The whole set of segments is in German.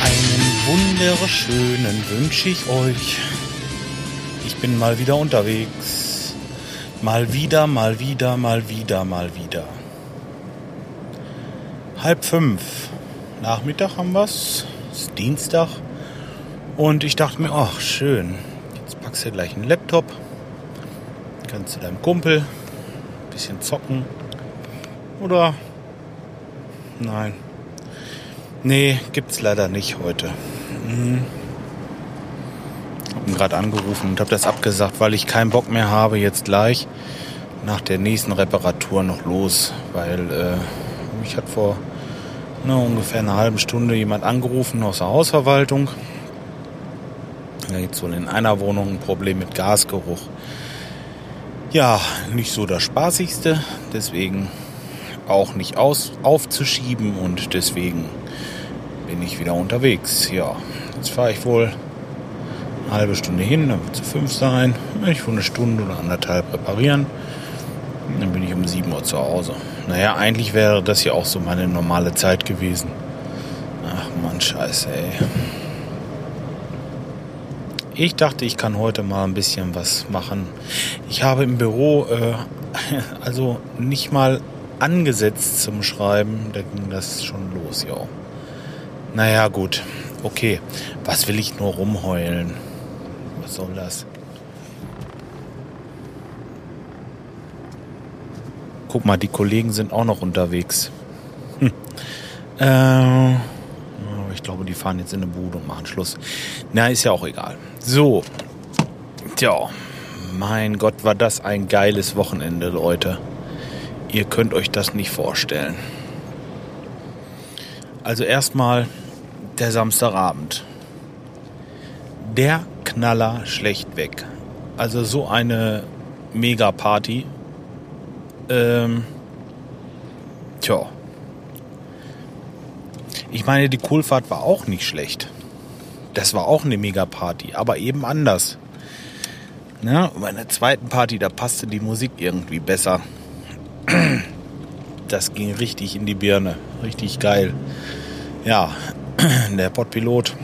Einen wunderschönen wünsche ich euch. Ich bin mal wieder unterwegs. Mal wieder, mal wieder, mal wieder, mal wieder. Halb fünf. Nachmittag haben wir's. Es ist Dienstag. Und ich dachte mir, ach schön. Jetzt packst du gleich einen Laptop. Kannst du deinem Kumpel ein bisschen zocken. Oder Nein. Nee, gibt's leider nicht heute. Hm. Hab ihn gerade angerufen und habe das abgesagt, weil ich keinen Bock mehr habe, jetzt gleich nach der nächsten Reparatur noch los. Weil äh, mich hat vor ne, ungefähr einer halben Stunde jemand angerufen aus der Hausverwaltung. Da gibt wohl in einer Wohnung ein Problem mit Gasgeruch. Ja, nicht so das Spaßigste. Deswegen auch nicht aus, aufzuschieben und deswegen bin ich wieder unterwegs. Ja, jetzt fahre ich wohl eine halbe Stunde hin, dann wird es fünf sein. Ich wohl eine Stunde oder anderthalb reparieren. Dann bin ich um 7 Uhr zu Hause. Naja, eigentlich wäre das ja auch so meine normale Zeit gewesen. Ach man, scheiße, ey. Ich dachte, ich kann heute mal ein bisschen was machen. Ich habe im Büro äh, also nicht mal angesetzt zum Schreiben, da ging das schon los, ja. Naja, gut. Okay. Was will ich nur rumheulen? Was soll das? Guck mal, die Kollegen sind auch noch unterwegs. Hm. Äh, ich glaube, die fahren jetzt in eine Bude und machen Schluss. Na, ist ja auch egal. So. Tja. Mein Gott, war das ein geiles Wochenende, Leute. Ihr könnt euch das nicht vorstellen. Also erstmal der Samstagabend. Der Knaller schlecht weg. Also so eine Mega-Party. Ähm, tja. Ich meine, die Kohlfahrt war auch nicht schlecht. Das war auch eine Mega-Party, aber eben anders. Ja, bei der zweiten Party, da passte die Musik irgendwie besser. Das ging richtig in die Birne. Richtig geil. Ja, der Pottpilot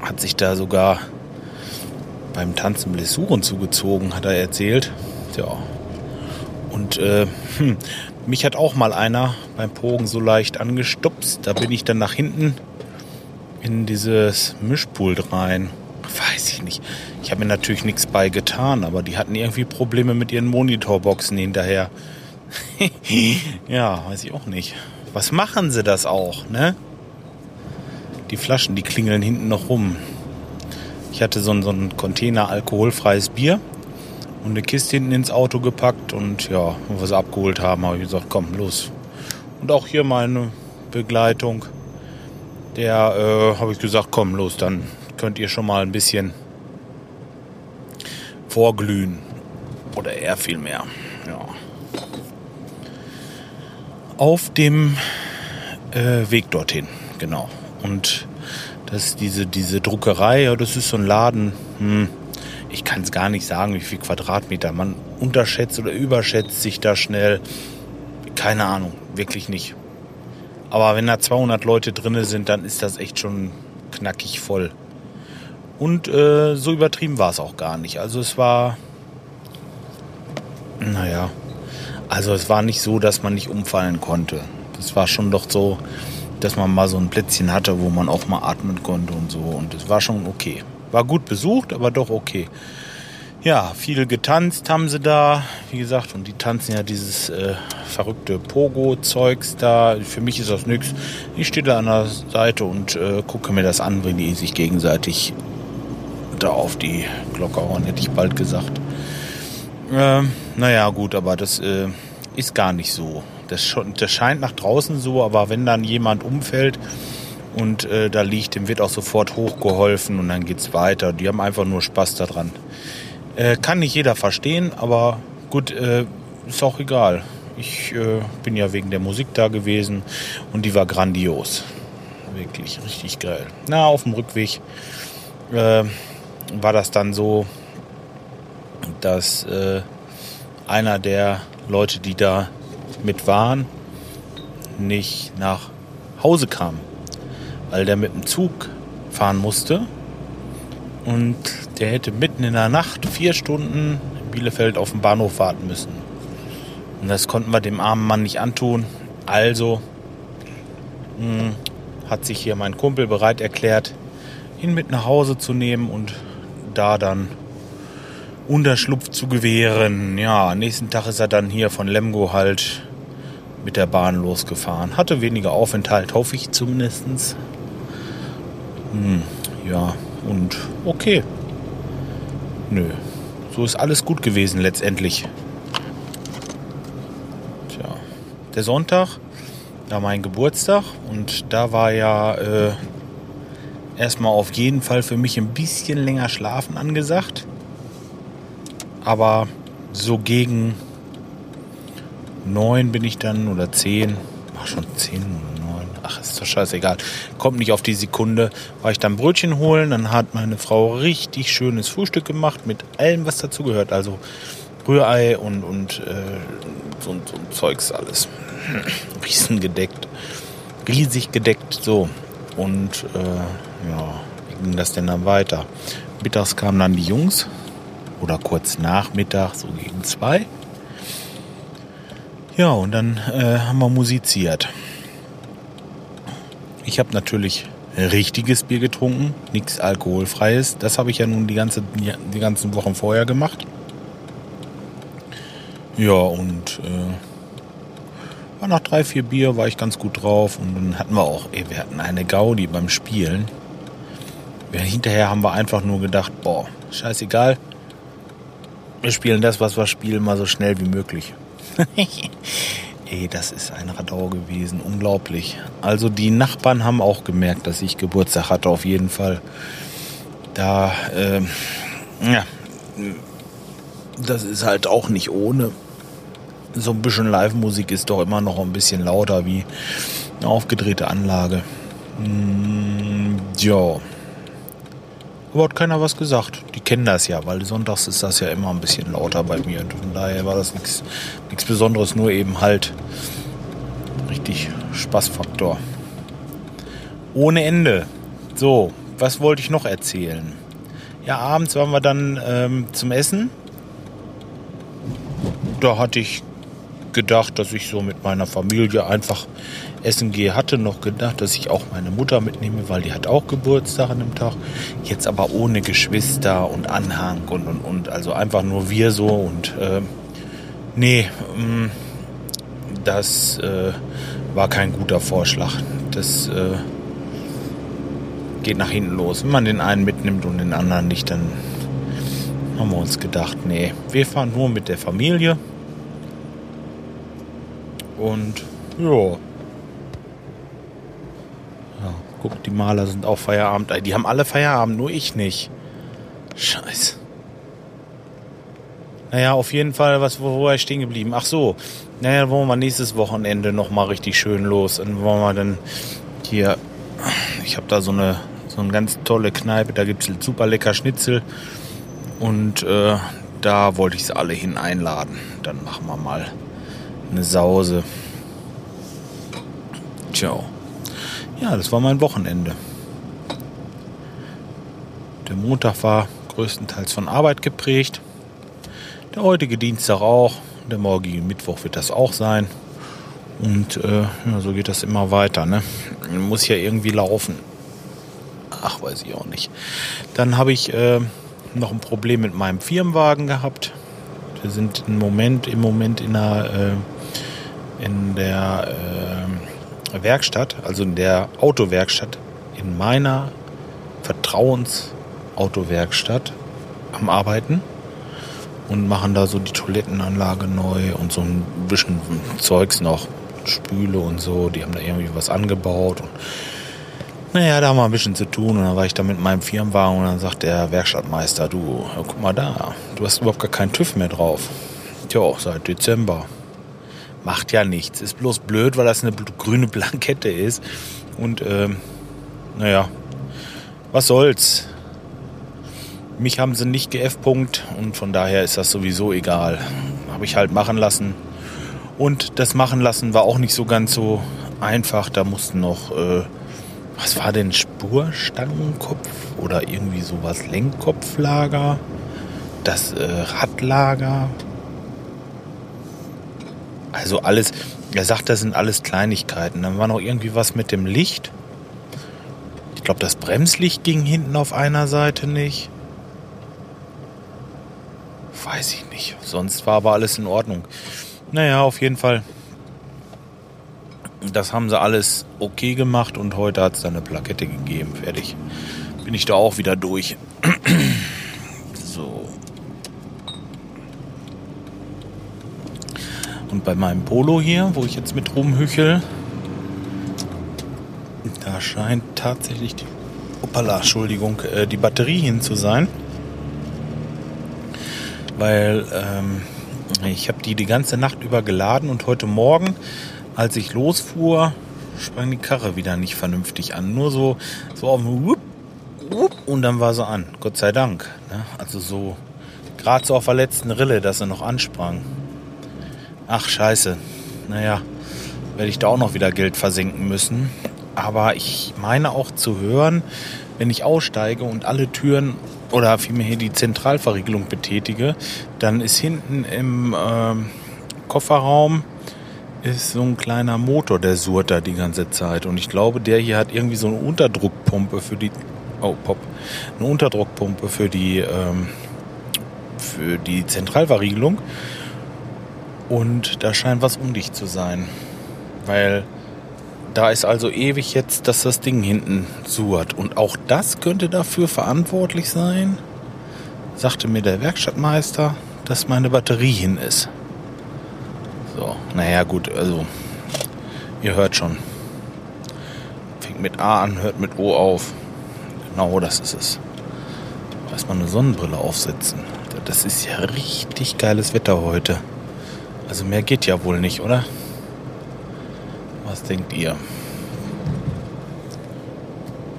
hat sich da sogar beim Tanzen Blessuren zugezogen, hat er erzählt. Ja. Und äh, hm, mich hat auch mal einer beim Pogen so leicht angestupst. Da bin ich dann nach hinten in dieses Mischpult rein. Ich nicht. Ich habe mir natürlich nichts bei getan, aber die hatten irgendwie Probleme mit ihren Monitorboxen hinterher. ja, weiß ich auch nicht. Was machen sie das auch, ne? Die Flaschen, die klingeln hinten noch rum. Ich hatte so einen, so einen Container alkoholfreies Bier und eine Kiste hinten ins Auto gepackt und ja, wo wir sie abgeholt haben, habe ich gesagt, komm, los. Und auch hier meine Begleitung, der äh, habe ich gesagt, komm, los, dann könnt ihr schon mal ein bisschen vorglühen. Oder er vielmehr. Ja. Auf dem äh, Weg dorthin, genau. Und das diese, diese Druckerei, ja, das ist so ein Laden. Hm, ich kann es gar nicht sagen, wie viel Quadratmeter. Man unterschätzt oder überschätzt sich da schnell. Keine Ahnung, wirklich nicht. Aber wenn da 200 Leute drin sind, dann ist das echt schon knackig voll. Und äh, so übertrieben war es auch gar nicht. Also es war, naja, also es war nicht so, dass man nicht umfallen konnte. Es war schon doch so, dass man mal so ein Plätzchen hatte, wo man auch mal atmen konnte und so. Und es war schon okay. War gut besucht, aber doch okay. Ja, viel getanzt haben sie da, wie gesagt, und die tanzen ja dieses äh, verrückte Pogo-Zeugs da. Für mich ist das nichts. Ich stehe da an der Seite und äh, gucke mir das an, wenn die sich gegenseitig da auf die Glocke hauen, hätte ich bald gesagt. Ähm, naja, gut, aber das äh, ist gar nicht so. Das, das scheint nach draußen so, aber wenn dann jemand umfällt und äh, da liegt, dem wird auch sofort hochgeholfen und dann geht's weiter. Die haben einfach nur Spaß daran. Äh, kann nicht jeder verstehen, aber gut, äh, ist auch egal. Ich äh, bin ja wegen der Musik da gewesen und die war grandios. Wirklich richtig geil. Na, auf dem Rückweg äh, war das dann so, dass äh, einer der Leute, die da mit waren, nicht nach Hause kam, weil der mit dem Zug fahren musste und der hätte mitten in der Nacht vier Stunden in Bielefeld auf dem Bahnhof warten müssen. Und das konnten wir dem armen Mann nicht antun. Also mh, hm, hat sich hier mein Kumpel bereit erklärt, ihn mit nach Hause zu nehmen und da dann Unterschlupf zu gewähren. Ja, nächsten Tag ist er dann hier von Lemgo halt mit der Bahn losgefahren. Hatte weniger Aufenthalt, hoffe ich zumindest. Hm, ja, und okay. Nö, so ist alles gut gewesen letztendlich. Tja, der Sonntag, da mein Geburtstag und da war ja äh, erstmal auf jeden Fall für mich ein bisschen länger schlafen angesagt. Aber so gegen neun bin ich dann oder zehn, ach schon zehn oder neun, ach ist doch scheißegal, kommt nicht auf die Sekunde, war ich dann Brötchen holen, dann hat meine Frau richtig schönes Frühstück gemacht mit allem, was dazu gehört, also Rührei und, und äh, so, so ein Zeugs alles. Riesen gedeckt, riesig gedeckt, so. Und äh, ja, wie ging das denn dann weiter? Mittags kamen dann die Jungs oder kurz nach Mittag, so gegen zwei. Ja, und dann äh, haben wir musiziert. Ich habe natürlich richtiges Bier getrunken, nichts alkoholfreies. Das habe ich ja nun die, ganze, die ganzen Wochen vorher gemacht. Ja, und äh, nach drei, vier Bier war ich ganz gut drauf. Und dann hatten wir auch, ey, wir hatten eine Gaudi beim Spielen. Hinterher haben wir einfach nur gedacht, boah, scheißegal. Wir spielen das, was wir spielen, mal so schnell wie möglich. Ey, das ist ein Radau gewesen. Unglaublich. Also die Nachbarn haben auch gemerkt, dass ich Geburtstag hatte, auf jeden Fall. Da, äh, ja, das ist halt auch nicht ohne. So ein bisschen Live-Musik ist doch immer noch ein bisschen lauter wie eine aufgedrehte Anlage. Mm, ja. Aber hat keiner was gesagt. Die kennen das ja, weil sonntags ist das ja immer ein bisschen lauter bei mir. Und von daher war das nichts Besonderes, nur eben halt richtig Spaßfaktor. Ohne Ende. So, was wollte ich noch erzählen? Ja, abends waren wir dann ähm, zum Essen. Da hatte ich gedacht, dass ich so mit meiner Familie einfach essen gehe. Hatte noch gedacht, dass ich auch meine Mutter mitnehme, weil die hat auch Geburtstag an dem Tag. Jetzt aber ohne Geschwister und Anhang und und und. Also einfach nur wir so und äh, nee, mm, das äh, war kein guter Vorschlag. Das äh, geht nach hinten los. Wenn man den einen mitnimmt und den anderen nicht, dann haben wir uns gedacht, nee, wir fahren nur mit der Familie. Und ja, Guck, die Maler sind auch Feierabend. Die haben alle Feierabend, nur ich nicht. Scheiße. Naja, auf jeden Fall, was, wo, wo war ich stehen geblieben? Ach so, naja, wollen wir nächstes Wochenende nochmal richtig schön los. Dann wollen wir dann hier, ich habe da so eine, so eine ganz tolle Kneipe, da gibt es super lecker Schnitzel. Und äh, da wollte ich sie alle hin einladen. Dann machen wir mal eine Sause. Ciao. Ja, das war mein Wochenende. Der Montag war größtenteils von Arbeit geprägt. Der heutige Dienstag auch. Der morgige Mittwoch wird das auch sein. Und äh, ja, so geht das immer weiter. Ne? Muss ja irgendwie laufen. Ach, weiß ich auch nicht. Dann habe ich äh, noch ein Problem mit meinem Firmenwagen gehabt. Wir sind im Moment, im Moment in der, äh, in der äh, Werkstatt, also in der Autowerkstatt, in meiner Vertrauensautowerkstatt am Arbeiten und machen da so die Toilettenanlage neu und so ein bisschen Zeugs noch, Spüle und so, die haben da irgendwie was angebaut und naja, da haben wir ein bisschen zu tun und dann war ich da mit meinem Firmenwagen und dann sagt der Werkstattmeister, du, guck mal da, du hast überhaupt gar keinen TÜV mehr drauf. Tja, seit Dezember. Macht ja nichts. Ist bloß blöd, weil das eine grüne Blankette ist. Und ähm, naja, was soll's. Mich haben sie nicht geF-Punkt und von daher ist das sowieso egal. Habe ich halt machen lassen. Und das machen lassen war auch nicht so ganz so einfach, da mussten noch, äh, was war denn, Spurstangenkopf oder irgendwie sowas, Lenkkopflager, das äh, Radlager. Also alles, er sagt, das sind alles Kleinigkeiten. Dann war noch irgendwie was mit dem Licht. Ich glaube, das Bremslicht ging hinten auf einer Seite nicht. Weiß ich nicht. Sonst war aber alles in Ordnung. Naja, auf jeden Fall. Das haben sie alles okay gemacht und heute hat es dann eine Plakette gegeben. Fertig. Bin ich da auch wieder durch. so. Und bei meinem Polo hier, wo ich jetzt mit rumhüchel, da scheint tatsächlich die, opala, Entschuldigung, äh, die Batterie hin zu sein weil ähm, ich habe die die ganze Nacht über geladen und heute Morgen, als ich losfuhr, sprang die Karre wieder nicht vernünftig an. Nur so, so auf dem Wupp, Wupp, und dann war sie an. Gott sei Dank. Ne? Also so, gerade so auf der letzten Rille, dass sie noch ansprang. Ach, scheiße. Naja, werde ich da auch noch wieder Geld versenken müssen. Aber ich meine auch zu hören, wenn ich aussteige und alle Türen oder vielmehr hier die Zentralverriegelung betätige, dann ist hinten im äh, Kofferraum ist so ein kleiner Motor, der surrt da die ganze Zeit. Und ich glaube, der hier hat irgendwie so eine Unterdruckpumpe für die. Oh, Pop. Eine Unterdruckpumpe für die, ähm, für die Zentralverriegelung. Und da scheint was undicht zu sein. Weil da ist also ewig jetzt, dass das Ding hinten suert. Und auch das könnte dafür verantwortlich sein, sagte mir der Werkstattmeister, dass meine Batterie hin ist. So, naja, gut, also, ihr hört schon. Fängt mit A an, hört mit O auf. Genau das ist es. Erstmal eine Sonnenbrille aufsetzen. Das ist ja richtig geiles Wetter heute. Also mehr geht ja wohl nicht, oder? Was denkt ihr?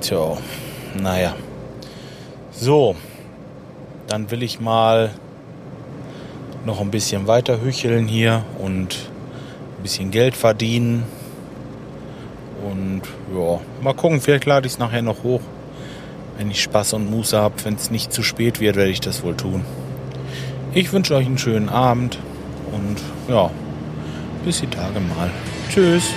Tja, naja. So, dann will ich mal noch ein bisschen weiter hücheln hier und ein bisschen Geld verdienen. Und ja, mal gucken, vielleicht lade ich es nachher noch hoch. Wenn ich Spaß und Muße habe, wenn es nicht zu spät wird, werde ich das wohl tun. Ich wünsche euch einen schönen Abend und ja, bis die Tage mal. Tschüss.